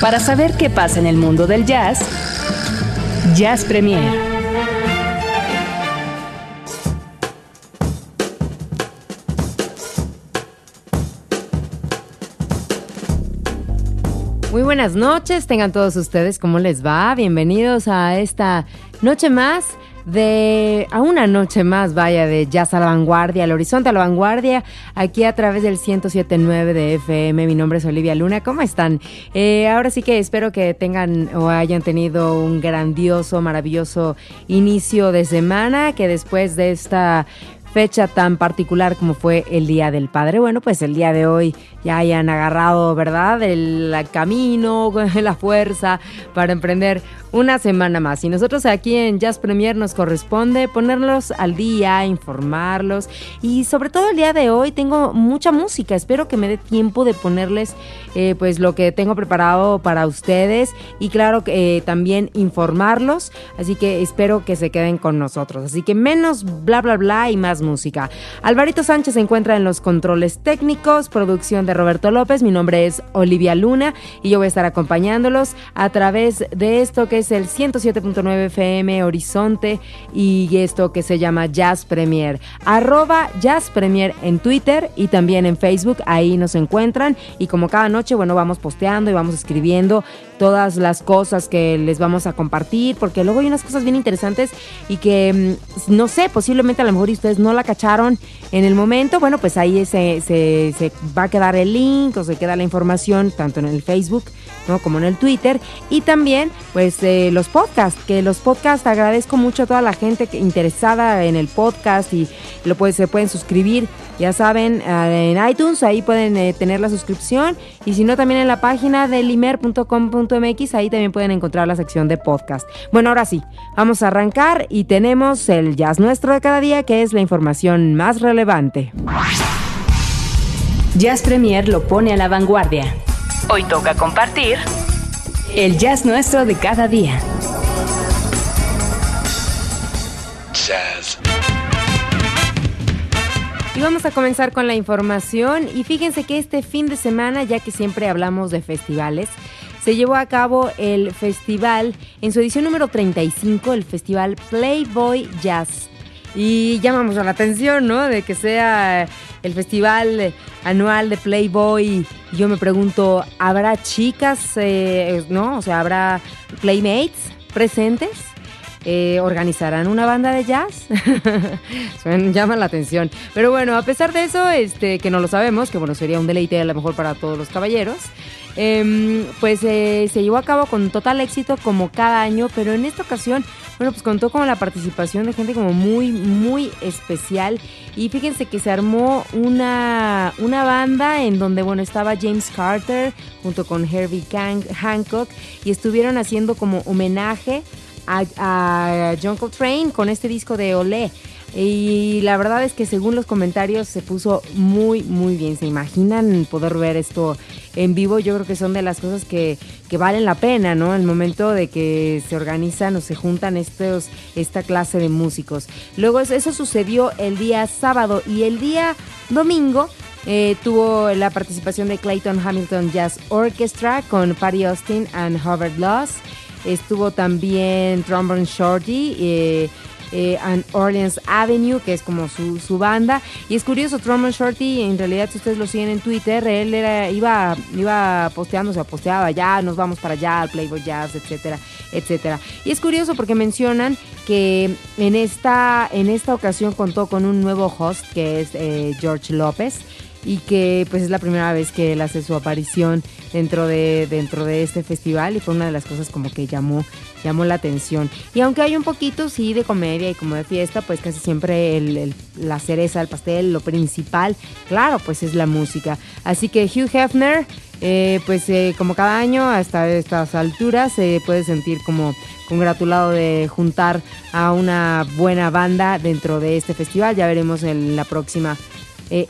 Para saber qué pasa en el mundo del jazz, Jazz Premier. Muy buenas noches, tengan todos ustedes, ¿cómo les va? Bienvenidos a esta noche más de a una noche más, vaya, de Jazz a la Vanguardia, al Horizonte a la Vanguardia, aquí a través del 107.9 de FM. Mi nombre es Olivia Luna. ¿Cómo están? Eh, ahora sí que espero que tengan o hayan tenido un grandioso, maravilloso inicio de semana, que después de esta fecha tan particular como fue el Día del Padre. Bueno, pues el día de hoy ya hayan agarrado, ¿verdad? El camino, la fuerza para emprender una semana más. Y nosotros aquí en Jazz Premier nos corresponde ponerlos al día, informarlos. Y sobre todo el día de hoy tengo mucha música. Espero que me dé tiempo de ponerles eh, pues lo que tengo preparado para ustedes. Y claro, eh, también informarlos. Así que espero que se queden con nosotros. Así que menos bla bla bla y más música. Alvarito Sánchez se encuentra en los controles técnicos, producción de Roberto López. Mi nombre es Olivia Luna y yo voy a estar acompañándolos a través de esto que es el 107.9 FM Horizonte y esto que se llama Jazz Premier. Arroba Jazz Premier en Twitter y también en Facebook. Ahí nos encuentran y como cada noche, bueno, vamos posteando y vamos escribiendo todas las cosas que les vamos a compartir porque luego hay unas cosas bien interesantes y que, mm, no sé, posiblemente a lo mejor ustedes no la cacharon en el momento. Bueno, pues ahí se, se, va a quedar el link o se queda la información tanto en el Facebook ¿no? como en el Twitter y también pues eh, los podcasts, que los podcasts agradezco mucho a toda la gente interesada en el podcast y lo puede, se pueden suscribir, ya saben, en iTunes, ahí pueden eh, tener la suscripción y si no también en la página de ahí también pueden encontrar la sección de podcast. Bueno, ahora sí, vamos a arrancar y tenemos el jazz nuestro de cada día, que es la información más relevante. Jazz Premier lo pone a la vanguardia. Hoy toca compartir el jazz nuestro de cada día. Jazz. Y vamos a comenzar con la información y fíjense que este fin de semana, ya que siempre hablamos de festivales, se llevó a cabo el festival en su edición número 35, el festival Playboy Jazz. Y llamamos la atención, ¿no? De que sea el festival anual de Playboy. Yo me pregunto, ¿habrá chicas, eh, no? O sea, ¿habrá Playmates presentes? Eh, ¿Organizarán una banda de jazz? Llama la atención. Pero bueno, a pesar de eso, este, que no lo sabemos, que bueno, sería un deleite a lo mejor para todos los caballeros, em, pues eh, se llevó a cabo con total éxito como cada año, pero en esta ocasión, bueno, pues contó con la participación de gente como muy, muy especial. Y fíjense que se armó una, una banda en donde, bueno, estaba James Carter junto con Herbie Hancock y estuvieron haciendo como homenaje a, a John Coltrane con este disco de Olé. Y la verdad es que según los comentarios se puso muy, muy bien. ¿Se imaginan poder ver esto en vivo? Yo creo que son de las cosas que, que valen la pena, ¿no? El momento de que se organizan o se juntan estos, esta clase de músicos. Luego eso, sucedió el día sábado y el día domingo eh, tuvo la participación de Clayton Hamilton Jazz Orchestra con Patty Austin and Howard Loss. Estuvo también Trombone Shorty. eh, eh, Orleans Avenue, que es como su, su banda. Y es curioso, Trombone Shorty, en realidad, si ustedes lo siguen en Twitter, él era, iba, iba posteando, o posteaba ya, nos vamos para allá, al Playboy Jazz, etcétera, etcétera. Y es curioso porque mencionan que en esta, en esta ocasión contó con un nuevo host, que es eh, George López y que pues es la primera vez que él hace su aparición dentro de dentro de este festival y fue una de las cosas como que llamó llamó la atención. Y aunque hay un poquito sí de comedia y como de fiesta pues casi siempre el- el- la cereza el pastel lo principal claro pues es la música. Así que Hugh Hefner eh, pues eh, como cada año, hasta estas alturas, se puede sentir como congratulado de juntar a una buena banda dentro de este festival. Ya veremos en la próxima eh,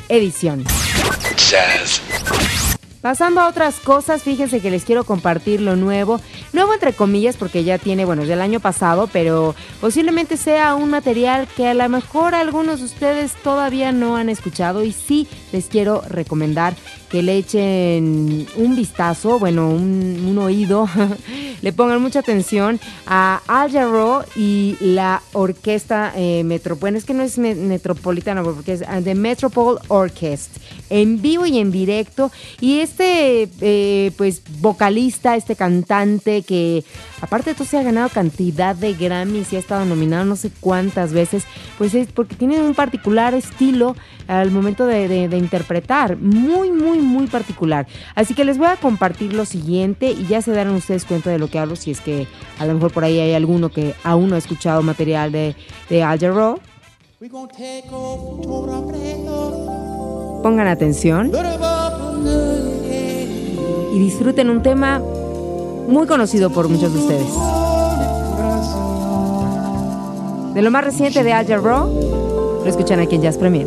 Pasando a otras cosas, fíjense que les quiero compartir lo nuevo. Nuevo entre comillas porque ya tiene, bueno, del año pasado, pero posiblemente sea un material que a lo mejor algunos de ustedes todavía no han escuchado y sí les quiero recomendar que le echen un vistazo, bueno, un, oído, le pongan mucha atención a Al Jarreau y la orquesta eh, es que no es metropolitana, porque es The Metropole Orchestra, en vivo y en directo. Y este, eh, pues, vocalista, este cantante que, aparte de todo, se ha ganado cantidad de Grammys y ha estado nominado no sé cuántas veces, pues es porque tiene un particular estilo al momento de interpretar, muy, muy muy, particular. Así que les voy a compartir lo siguiente y ya se darán ustedes cuenta de lo que hablo si es que a lo mejor por ahí hay alguno que aún no ha escuchado material de, de Al Jarreau. Pongan atención y disfruten un tema muy conocido por muchos de ustedes. De lo más reciente de Al Jarreau, lo escuchan aquí en Jazz Premier.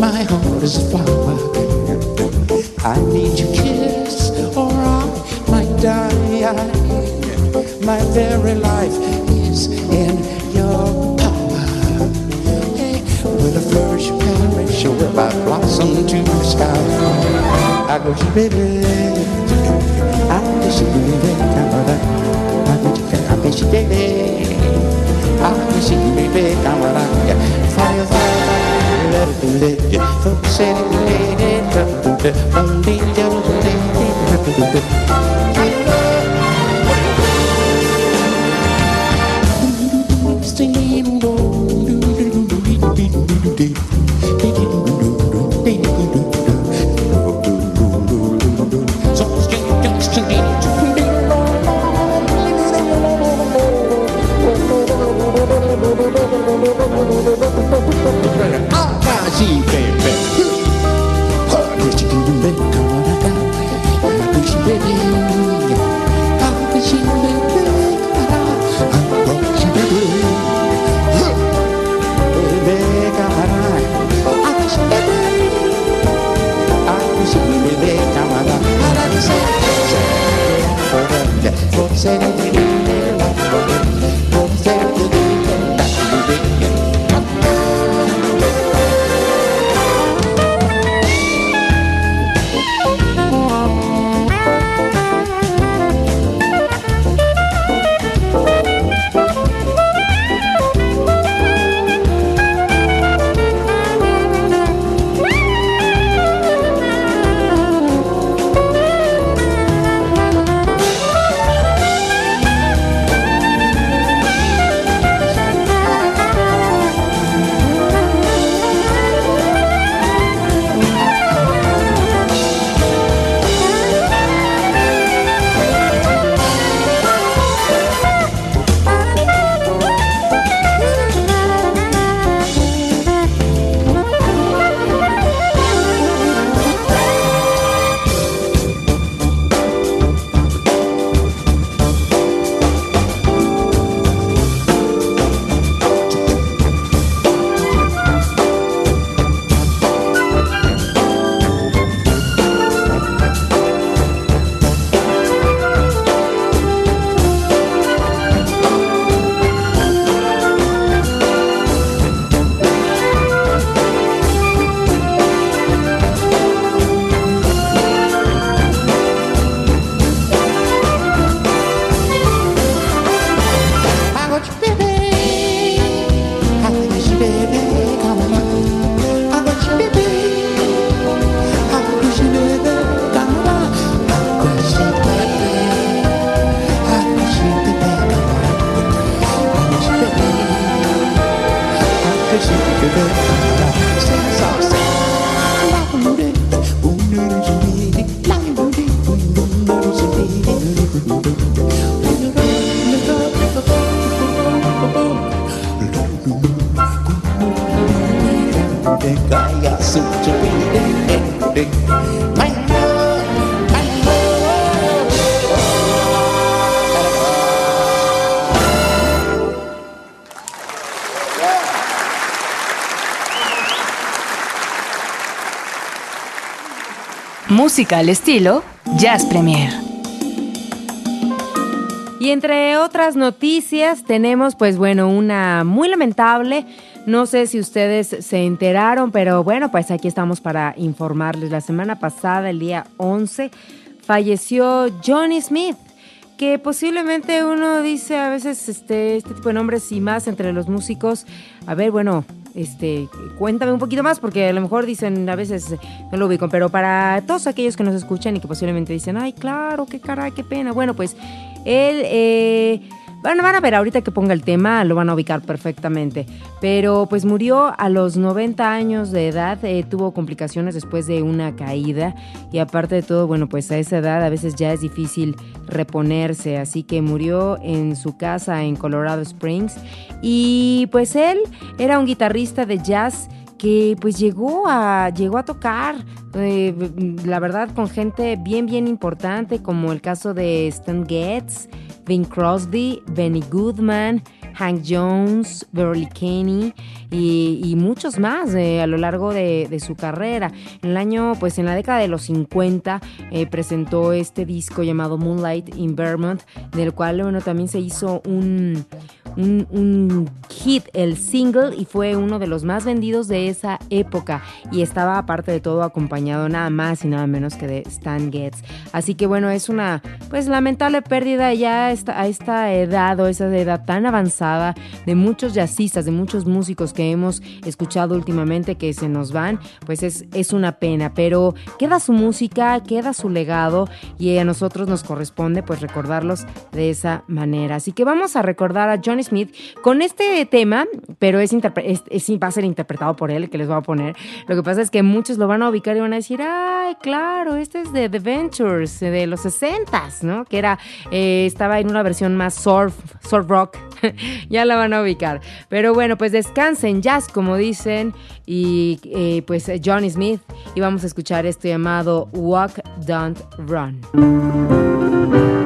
my heart is a flower. I need your kiss or I might die. My very life is in your power. Hey, with a flourish of perish, will I blossom to the sky? I go baby. I wish you baby, Canada. I wish you baby. I wish you baby, Canada. Fire, fire, let it let it. Folks say it, Thank you. suit. Música al estilo Jazz Premier. Y entre otras noticias tenemos pues bueno una muy lamentable no sé si ustedes se enteraron, pero bueno, pues aquí estamos para informarles. La semana pasada, el día 11, falleció Johnny Smith, que posiblemente uno dice a veces este, este tipo de nombres y más entre los músicos. A ver, bueno, este, cuéntame un poquito más porque a lo mejor dicen a veces no lo ubico, pero para todos aquellos que nos escuchan y que posiblemente dicen, ay, claro, qué caray, qué pena. Bueno, pues él eh, bueno, van a ver, ahorita que ponga el tema lo van a ubicar perfectamente. Pero pues murió a los 90 años de edad, eh, tuvo complicaciones después de una caída. Y aparte de todo, bueno, pues a esa edad a veces ya es difícil reponerse, así que murió en su casa en Colorado Springs. Y pues él era un guitarrista de jazz que pues llegó a, llegó a tocar, eh, la verdad, con gente bien, bien importante, como el caso de Stan Getz, Bing Crosby, Benny Goodman, Hank Jones, Beverly Kenny y, muchos más eh, a lo largo de, su carrera. En el año, pues en la década de los 50, eh, presentó este disco llamado Moonlight in Vermont, del cual, bueno, también se hizo un, un, hit, el single, y fue uno de los más vendidos de esa época. Y estaba, aparte de todo, acompañado nada más y nada menos que de Stan Getz. Así que bueno, es una pues lamentable pérdida ya a esta edad o esa edad tan avanzada de muchos jazzistas, de muchos músicos que hemos escuchado últimamente que se nos van, pues es, es una pena. Pero queda su música, queda su legado y a nosotros nos corresponde pues recordarlos de esa manera. Así que vamos a recordar a Johnny Smith con este tema, pero es, va a ser interpretado por él, que les voy a poner. Lo que pasa es que muchos lo van a ubicar y van a decir, ay, claro, este es de The Ventures, de los 60s, ¿no? Que era, eh, estaba en una versión más surf, surf rock. ya la van a ubicar. Pero bueno, pues descansen, jazz, como dicen, y eh, pues Johnny Smith, y vamos a escuchar esto llamado Walk, Don't Run.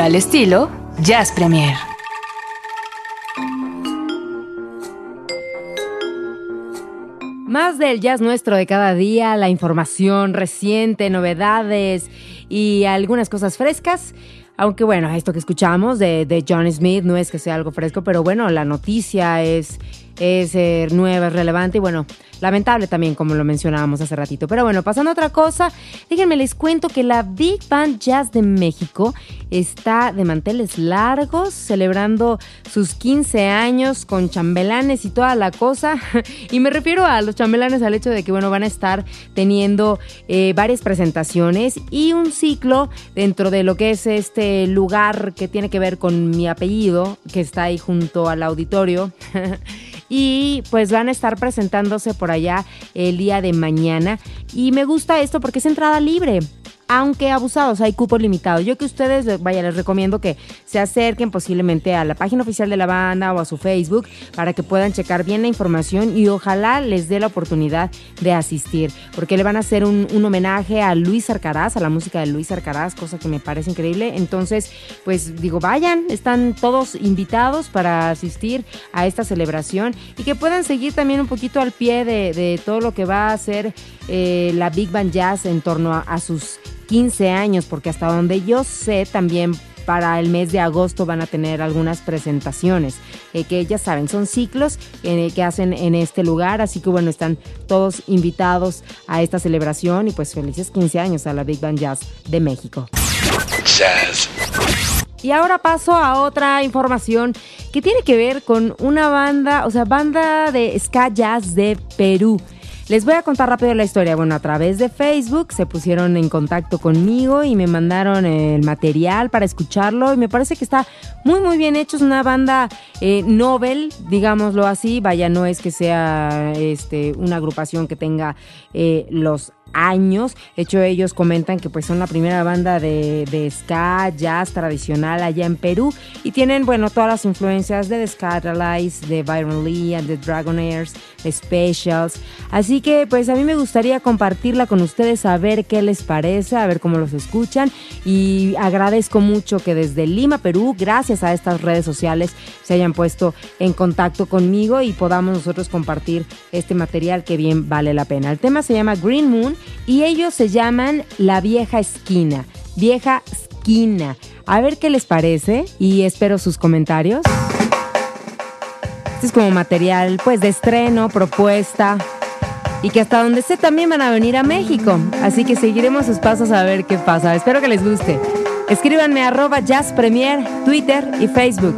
Al estilo Jazz Premier. Más del jazz nuestro de cada día, la información reciente, novedades y algunas cosas frescas. Aunque bueno, esto que escuchamos de, de John Smith no es que sea algo fresco, pero bueno, la noticia es es eh, nueva, es relevante y bueno, lamentable también como lo mencionábamos hace ratito. Pero bueno, pasando a otra cosa, déjenme les cuento que la Big Band Jazz de México está de manteles largos, celebrando sus 15 años con chambelanes y toda la cosa. y me refiero a los chambelanes al hecho de que bueno, van a estar teniendo eh, varias presentaciones y un ciclo dentro de lo que es este lugar que tiene que ver con mi apellido, que está ahí junto al auditorio. y pues van a estar presentándose por allá el día de mañana. Y me gusta esto porque es entrada libre aunque abusados, hay cupo limitado. Yo que ustedes, vaya, les recomiendo que se acerquen posiblemente a la página oficial de la banda o a su Facebook para que puedan checar bien la información y ojalá les dé la oportunidad de asistir, porque le van a hacer un, homenaje a Luis Arcaraz, a la música de Luis Arcaraz, cosa que me parece increíble. Entonces, pues digo, vayan, están todos invitados para asistir a esta celebración y que puedan seguir también un poquito al pie de, todo lo que va a hacer eh, la Big Band Jazz en torno a sus 15 años, porque hasta donde yo sé también para el mes de agosto van a tener algunas presentaciones, eh, que ya saben, son ciclos eh, que hacen en este lugar, así que bueno, están todos invitados a esta celebración y pues felices 15 años a la Big Band Jazz de México. Y ahora paso a otra información que tiene que ver con una banda, o sea, banda de ska jazz de Perú. Les voy a contar rápido la historia. Bueno, a través de Facebook se pusieron en contacto conmigo y me mandaron el material para escucharlo y me parece que está muy muy bien hecho. Es una banda eh, novel, digámoslo así. Vaya, no es que sea este, una agrupación que tenga eh, los años. De hecho, ellos comentan que pues son la primera banda de, de, ska, jazz tradicional allá en Perú y tienen, bueno, todas las influencias de The Scatterlights, de Byron Lee, and The Dragonaires, The Specials. Así que pues a mí me gustaría compartirla con ustedes, a ver qué les parece, a ver cómo los escuchan y agradezco mucho que desde Lima, Perú, gracias a estas redes sociales, se hayan puesto en contacto conmigo y podamos nosotros compartir este material que bien vale la pena. El tema se llama Green Moon y ellos se llaman La Vieja Esquina. Vieja Esquina. A ver qué les parece y espero sus comentarios. Este es como material pues de estreno, propuesta y que hasta donde sé también van a venir a México. Así que seguiremos sus pasos a ver qué pasa. Espero que les guste. Escríbanme arroba Jazz Premier, Twitter y Facebook.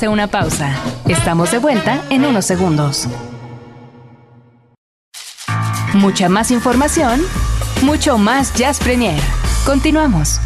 Hace una pausa. Estamos de vuelta en unos segundos. Mucha más información, mucho más Jazz Premier. Continuamos.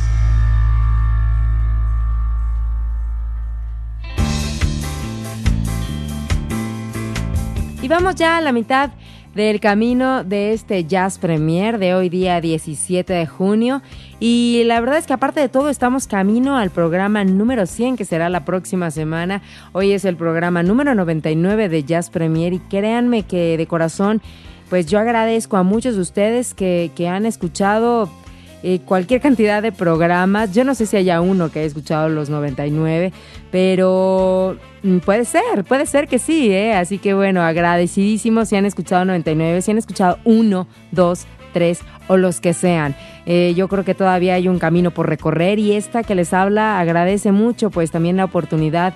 Y vamos ya a la mitad del camino de este Jazz Premier de hoy día 17 de junio. Y la verdad es que aparte de todo estamos camino al programa número 100 que será la próxima semana. Hoy es el programa número 99 de Jazz Premier y créanme que de corazón pues yo agradezco a muchos de ustedes que, que han escuchado eh, cualquier cantidad de programas. Yo no sé si haya uno que haya escuchado los 99, pero mm, puede ser, puede ser que sí, ¿eh? Así que bueno, agradecidísimos si han escuchado 99, si han escuchado uno, dos, tres o los que sean. Eh, yo creo que todavía hay un camino por recorrer y esta que les habla agradece mucho pues también la oportunidad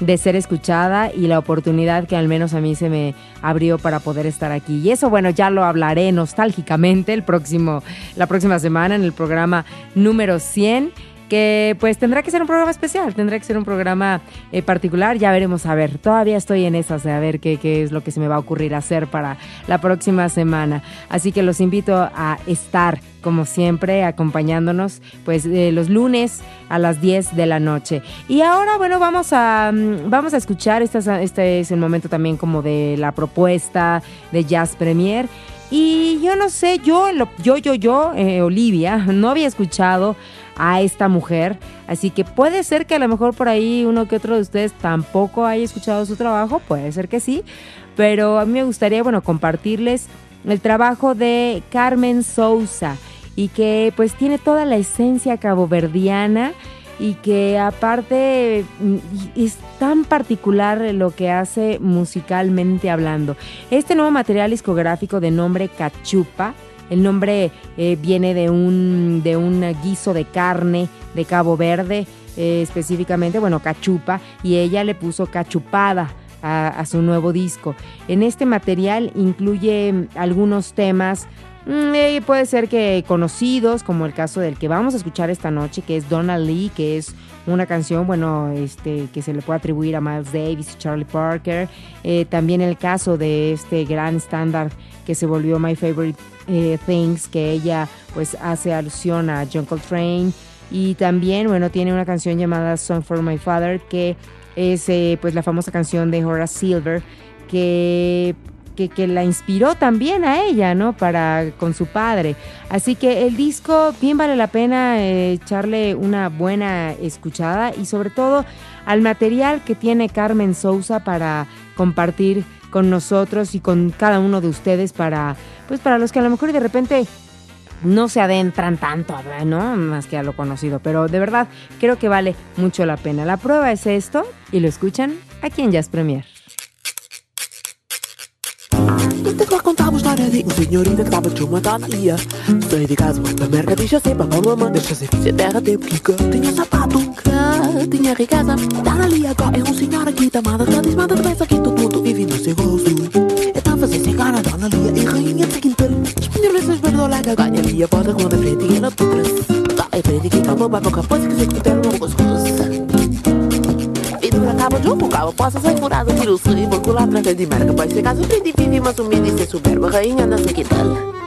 de ser escuchada y la oportunidad que al menos a mí se me abrió para poder estar aquí. Y eso, bueno, ya lo hablaré nostálgicamente el próximo, la próxima semana en el programa número 100 que pues tendrá que ser un programa especial, tendrá que ser un programa eh, particular, ya veremos a ver, todavía estoy en esas de a ver qué, qué es lo que se me va a ocurrir hacer para la próxima semana. Así que los invito a estar como siempre, acompañándonos pues eh, los lunes a las 10 de la noche. Y ahora, bueno, vamos a, mm, vamos a escuchar, este, este es el momento también como de la propuesta de Jazz Premier. Y yo no sé, yo, yo, yo, yo, eh, Olivia, no había escuchado a esta mujer. Así que puede ser que a lo mejor por ahí uno que otro de ustedes tampoco haya escuchado su trabajo, puede ser que sí, pero a mí me gustaría, bueno, compartirles el trabajo de Carmen Sousa y que pues tiene toda la esencia caboverdiana y que aparte mm, es tan particular lo que hace musicalmente hablando. Este nuevo material discográfico de nombre Cachupa el nombre eh, viene de un, de un guiso de carne de Cabo Verde, eh, específicamente, bueno, cachupa, y ella le puso cachupada. A, su nuevo disco. En este material incluye algunos temas mm, eh, puede ser que conocidos, como el caso del que vamos a escuchar esta noche, que es Donald Lee, que es una canción, bueno, este, que se le puede atribuir a Miles Davis y Charlie Parker. también el caso de este gran estándar que se volvió My Favorite eh, Things, que ella pues hace alusión a John Coltrane. Y también, bueno, tiene una canción llamada Song for My Father, que es eh, pues la famosa canción de Horace Silver, que, que, la inspiró también a ella, ¿no? Para con su padre. Así que el disco bien vale la pena eh, echarle una buena escuchada y sobre todo al material que tiene Carmen Sousa para compartir con nosotros y con cada uno de ustedes para, pues para los que a lo mejor de repente no se adentran tanto, ¿no? Más que a lo conocido, pero de verdad creo que vale mucho la pena. La prueba es esto y lo escuchan aquí en Jazz Premier. Até que lá contava a história de um senhorita que estava de uma tonalha. Saí de casa, uma merda, deixa ser, papá, mamãe, deixa ser, fiz a terra, tem pica. Tinha sapato, que tinha riqueza. Tonalha agora é um senhor aqui, tamada, tá desmada, mas aqui, tudo, tudo, vive no seu gosto. Eu tava sem cegar a tonalia e rainha de quintal. Espinha vezes verdolaga, ganha minha bota, quando a frente e ela putra. Tá, é frente que tá bom, vai pra capaz, que se escutar uma voz russa de um possa ser furado, tiro o sangue, circular na de merca, pode ser caso frente vive, mas humilde e ser soberba, rainha na sequidala.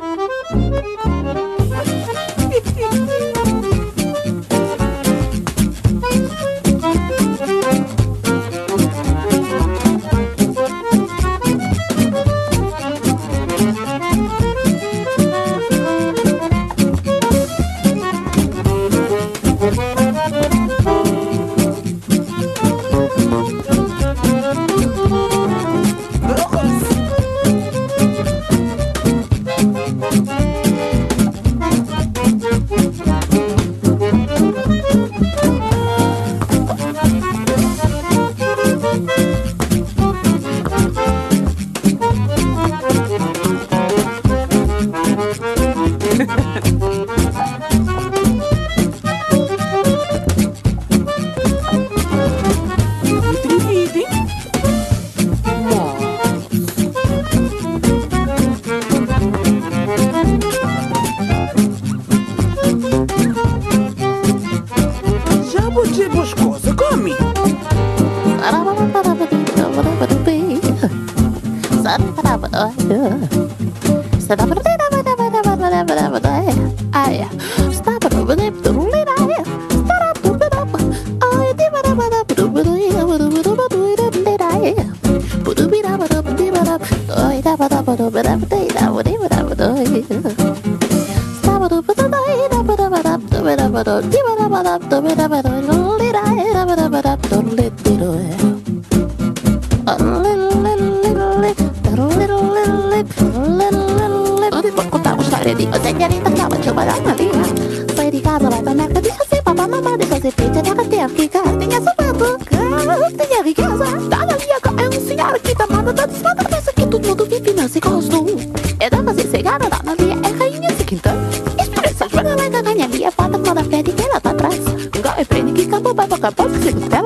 Acabou, vai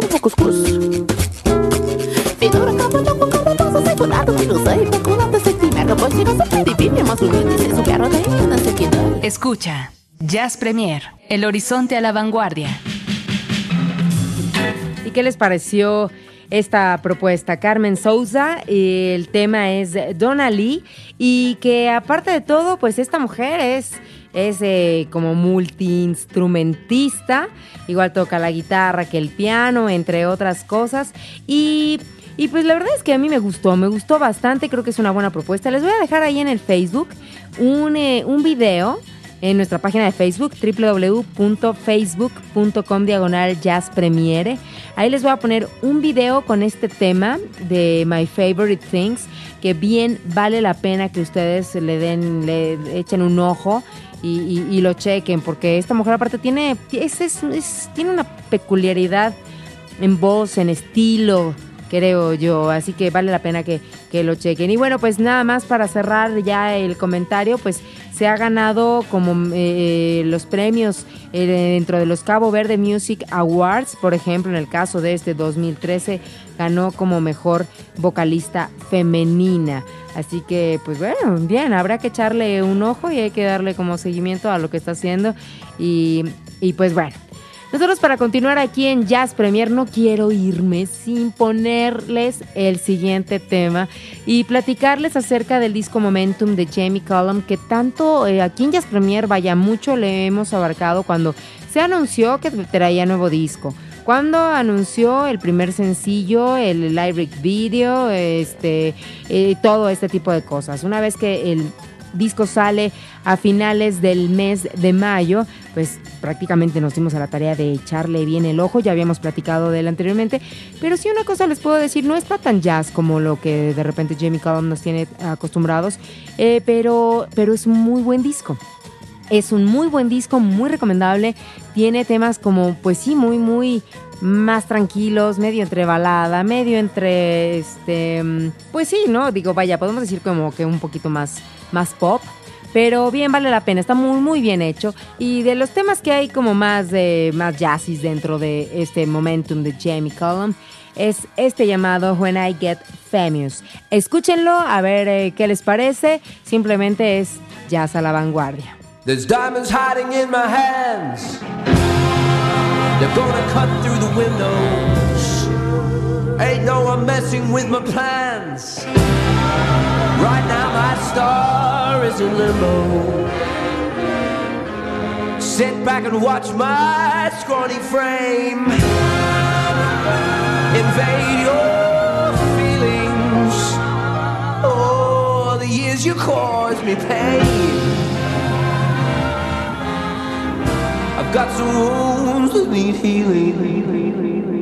que cuscuz. Curado, que não sei, sei que merda, pois vive, mas não sei que dá. Escucha Jazz Premier, El Horizonte a la Vanguardia. ¿Y qué les pareció esta propuesta? Carmen Souza, y el tema es Donna Lee, y que aparte de todo, pues esta mujer es, es eh, como multiinstrumentista, igual toca la guitarra que el piano, entre otras cosas, y... Y pues la verdad es que a mí me gustó, me gustó bastante, creo que es una buena propuesta. Les voy a dejar ahí en el Facebook un, eh, un video en nuestra página de Facebook, www.facebook.com diagonal. Ahí les voy a poner un video con este tema de My Favorite Things, que bien vale la pena que ustedes le den, le echen un ojo. Y, y- lo chequen, porque esta mujer aparte tiene, es- tiene una peculiaridad en voz, en estilo, creo yo. Así que vale la pena que, que lo chequen. Y bueno, pues nada más para cerrar ya el comentario, pues se ha ganado como eh, los premios eh, dentro de los Cabo Verde Music Awards, por ejemplo, en el caso de este 2013, ganó como mejor vocalista femenina. Así que, pues bueno, bien, habrá que echarle un ojo y hay que darle como seguimiento a lo que está haciendo. Y, y pues bueno. Nosotros para continuar aquí en Jazz Premier no quiero irme sin ponerles el siguiente tema y platicarles acerca del disco Momentum de Jamie Cullum que tanto eh, aquí en Jazz Premier vaya mucho le hemos abarcado cuando se anunció que traía nuevo disco. Cuando anunció el primer sencillo, el lyric video, este, eh, todo este tipo de cosas. Una vez que el disco sale a finales del mes de mayo, pues prácticamente nos dimos a la tarea de echarle bien el ojo, ya habíamos platicado de él anteriormente, pero sí una cosa les puedo decir, no está tan jazz como lo que de repente Jamie Cullum nos tiene acostumbrados, eh, pero, pero es un muy buen disco. Es un muy buen disco, muy recomendable. Tiene temas como, pues sí, muy, muy más tranquilos, medio entre balada, medio entre, este, mm, pues sí, ¿no? Digo, vaya, podemos decir como que un poquito más, más pop. Pero bien vale la pena, está muy muy bien hecho. Y de los temas que hay como más de más jazzis dentro de este momentum de Jamie Cullum es este llamado When I Get Famous. Escúchenlo, a ver eh, qué les parece. Simplemente es jazz a la vanguardia. There's diamonds hiding in my hands. They're gonna cut through the windows. Ain't no one messing with my plans. Right now, my star is in limbo. Sit back and watch my scrawny frame invade your feelings. Oh, the years you caused me pain. Got some wounds that need healing.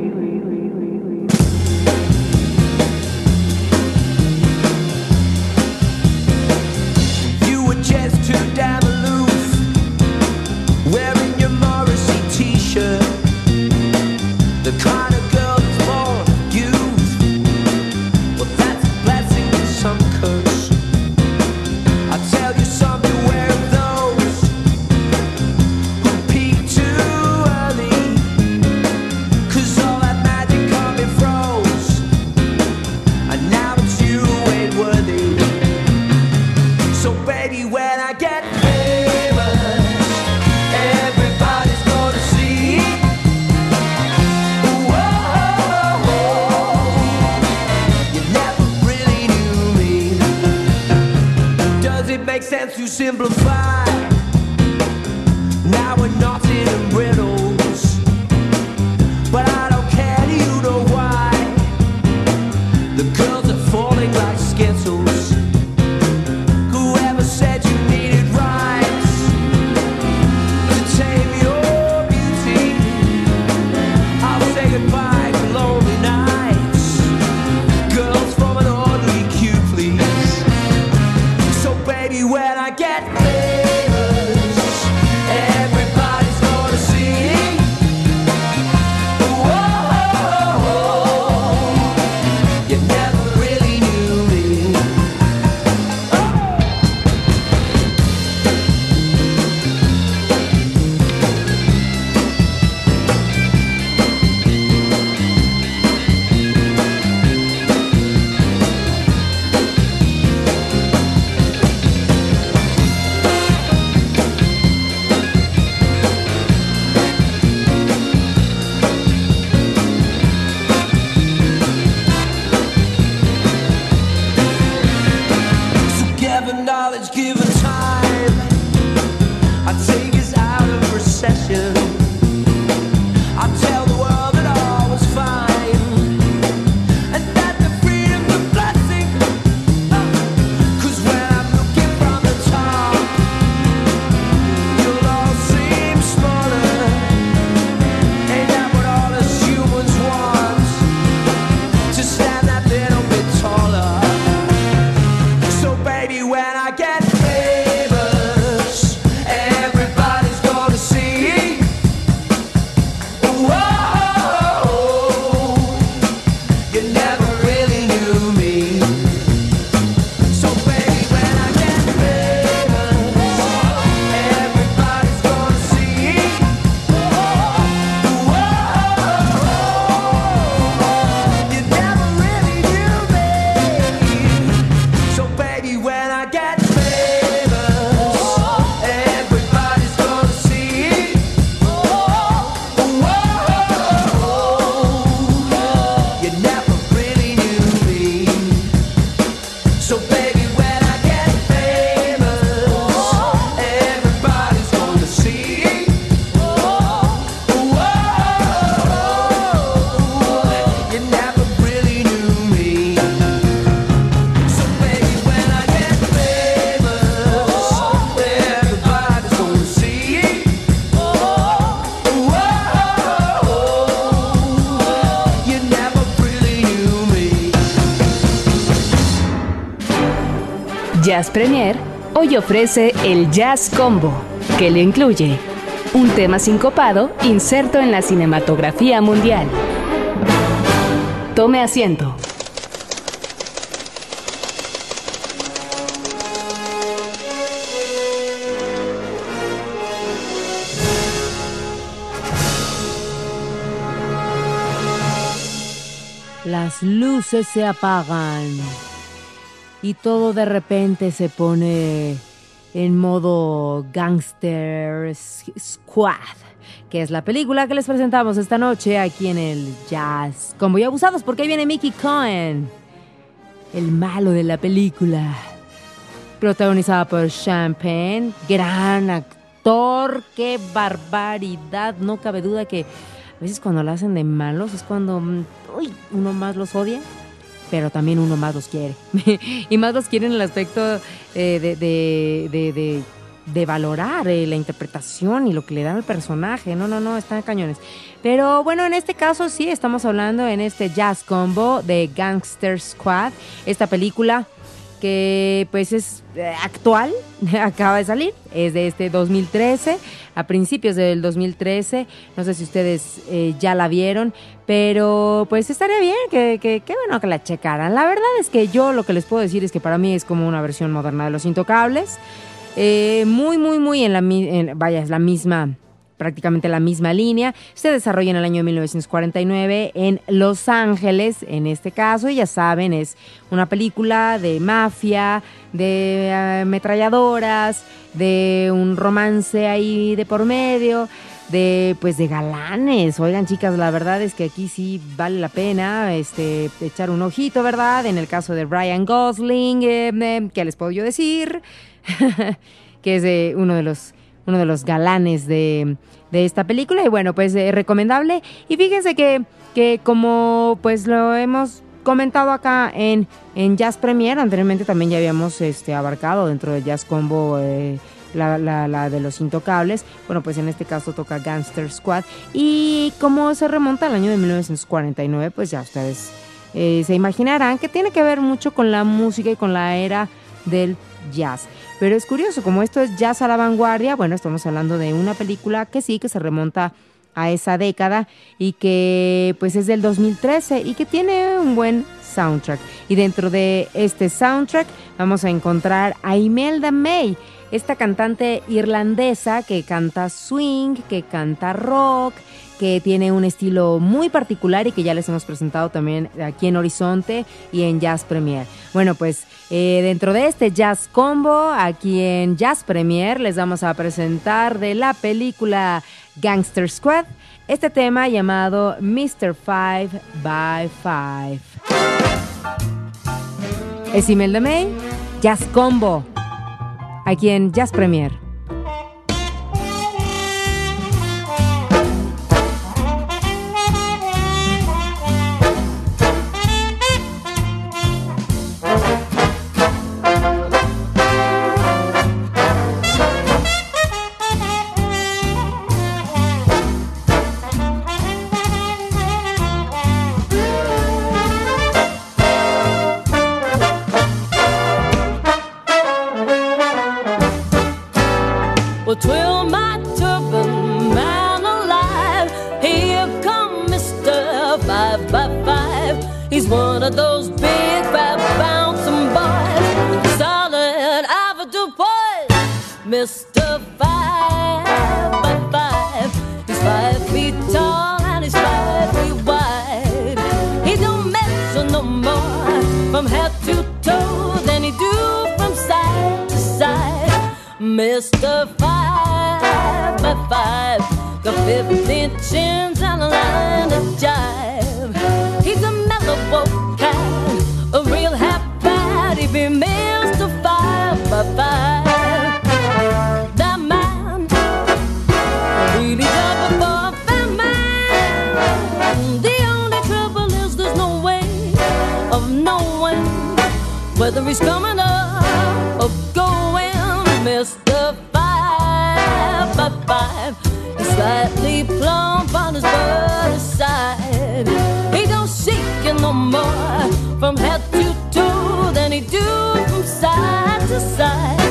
Ofrece el Jazz Combo, que le incluye un tema sincopado inserto en la cinematografía mundial. Tome asiento. Las luces se apagan y todo de repente se pone en modo Gangster Squad, que es la película que les presentamos esta noche aquí en el Jazz. Como ya abusados, porque ahí viene Mickey Cohen, el malo de la película, protagonizada por Champagne, gran actor, qué barbaridad, no cabe duda que a veces cuando lo hacen de malos es cuando mm, uy, uno más los odia, pero también uno más los quiere. y más los quiere en el aspecto eh, de, de, de, valorar eh, la interpretación y lo que le dan al personaje. No, no, no, están cañones. Pero bueno, en este caso sí, estamos hablando en este jazz combo de Gangster Squad, esta película que pues es eh, actual, acaba de salir, es de este 2013, a principios del 2013, no sé si ustedes eh, ya la vieron, pero pues estaría bien, que, que, que bueno que la checaran. La verdad es que yo lo que les puedo decir es que para mí es como una versión moderna de Los Intocables, eh, muy, muy, muy en la, vaya, es la misma prácticamente la misma línea. Se desarrolla en el año 1949 en Los Ángeles, en este caso, y ya saben, es una película de mafia, de eh, ametralladoras, de un romance ahí de por medio, de pues de galanes. Oigan, chicas, la verdad es que aquí sí vale la pena este echar un ojito, ¿verdad? En el caso de Ryan Gosling, eh, eh, ¿qué les puedo yo decir? que es eh, uno de los uno de los galanes de, de esta película. Y bueno, pues eh, recomendable. Y fíjense que que como pues lo hemos comentado acá en, en Jazz Premier, anteriormente también ya habíamos este, abarcado dentro de Jazz Combo eh, la, la- de los intocables, bueno pues en este caso toca Gangster Squad. Y como se remonta al año de 1949, pues ya ustedes eh, se imaginarán que tiene que ver mucho con la música y con la era del jazz. Pero es curioso, como esto es jazz a la vanguardia, bueno, estamos hablando de una película que sí, que se remonta a esa década y que pues es del 2013 y que tiene un buen soundtrack. Y dentro de este soundtrack vamos a encontrar a Imelda May, esta cantante irlandesa que canta swing, que canta rock, que tiene un estilo muy particular y que ya les hemos presentado también aquí en Horizonte y en Jazz Premier. Bueno, pues eh, dentro de este Jazz Combo, aquí en Jazz Premier, les vamos a presentar de la película Gangster Squad este tema llamado Mr. Five by Five. Es Imelda May, Jazz Combo, aquí en Jazz Premier. One of those big, fat, bouncing boys. Solid Avenue boys. Mr. Five by Five. He's five feet tall and he's five feet wide. He don't measure no more from head to toe than he do from side to side. Mr. Five by Five, got 15 chins and a line of jive. He's coming up or going. Mr. Five by Five, he's slightly plump on his butter side. He don't shake no more from head to toe than he do from side to side.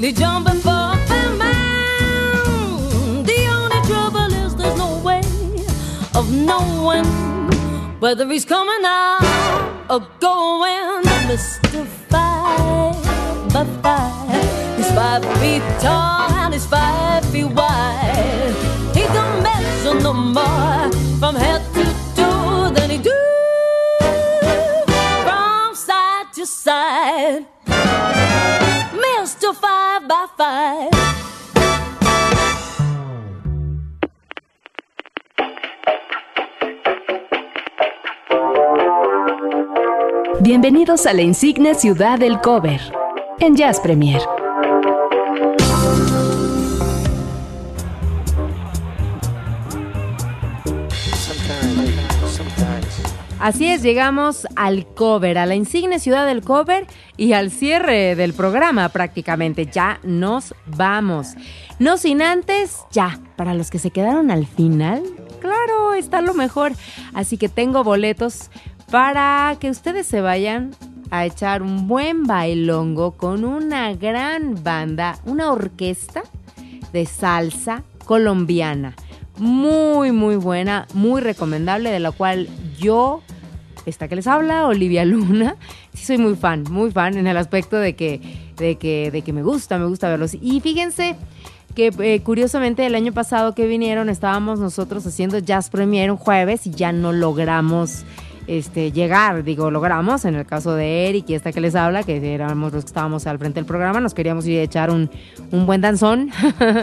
Really jump and fall that man. The only trouble is there's no way of knowing whether he's coming out or going. Mr. Five by Five, he's five feet tall and he's five feet wide. He don't measure no more from head to toe than he do from side to side. Bienvenidos a la insigne ciudad del cover en Jazz Premier. Así es, llegamos al cover, a la insigne ciudad del cover y al cierre del programa prácticamente. Ya nos vamos. No sin antes, ya, para los que se quedaron al final, claro, está lo mejor. Así que tengo boletos para que ustedes se vayan a echar un buen bailongo con una gran banda, una orquesta de salsa colombiana. Muy, muy buena, muy recomendable, de la cual yo, esta que les habla, Olivia Luna, sí soy muy fan, muy fan en el aspecto de que, de que, de que me gusta, me gusta verlos. Y fíjense que eh, curiosamente el año pasado que vinieron estábamos nosotros haciendo Jazz Premier un jueves y ya no logramos este, llegar, digo, logramos, en el caso de Eric y esta que les habla, que éramos los que estábamos al frente del programa, nos queríamos ir a echar un, un buen danzón,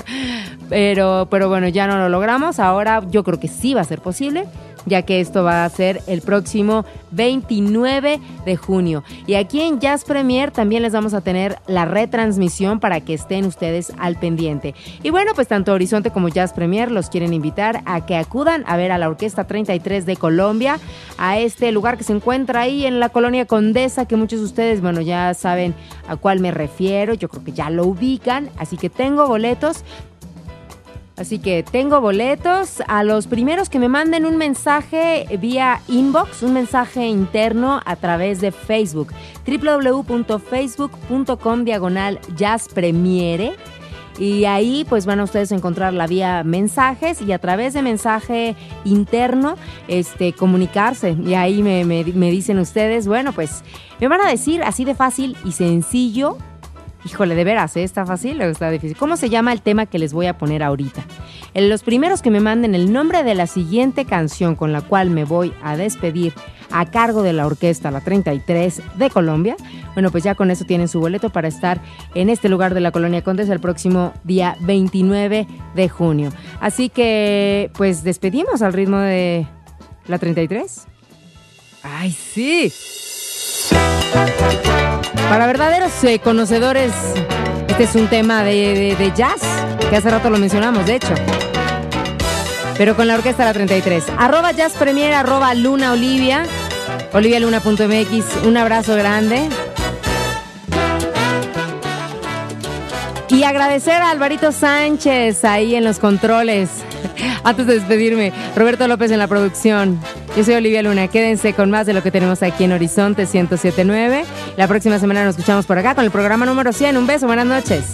pero, pero bueno, ya no lo logramos, ahora yo creo que sí va a ser posible ya que esto va a ser el próximo 29 de junio. Y aquí en Jazz Premier también les vamos a tener la retransmisión para que estén ustedes al pendiente. Y bueno, pues tanto Horizonte como Jazz Premier los quieren invitar a que acudan a ver a la Orquesta 33 de Colombia, a este lugar que se encuentra ahí en la colonia Condesa, que muchos de ustedes, bueno, ya saben a cuál me refiero, yo creo que ya lo ubican, así que tengo boletos Así que tengo boletos. A los primeros que me manden un mensaje vía inbox, un mensaje interno a través de Facebook. www.facebook.com diagonal jazz premiere. Y ahí pues van a ustedes a encontrar la vía mensajes y a través de mensaje interno este, comunicarse. Y ahí me, me dicen ustedes, bueno pues me van a decir así de fácil y sencillo Híjole, de veras, ¿eh? ¿está fácil o está difícil? ¿Cómo se llama el tema que les voy a poner ahorita? En los primeros que me manden el nombre de la siguiente canción con la cual me voy a despedir a cargo de la orquesta La 33 de Colombia, bueno, pues ya con eso tienen su boleto para estar en este lugar de la Colonia Condes el próximo día 29 de junio. Así que, pues despedimos al ritmo de la 33. ¡Ay, sí! Para verdaderos eh, conocedores, este es un tema de, jazz, que hace rato lo mencionamos, de hecho. Pero con la orquesta La 33. Arroba Jazz arroba Luna Olivia, olivialuna.mx. Un abrazo grande. Y agradecer a Alvarito Sánchez ahí en los controles. Antes de despedirme, Roberto López en la producción. Yo soy Olivia Luna. Quédense con más de lo que tenemos aquí en Horizonte 1079. La próxima semana nos escuchamos por acá con el programa número 100. Un beso, buenas noches.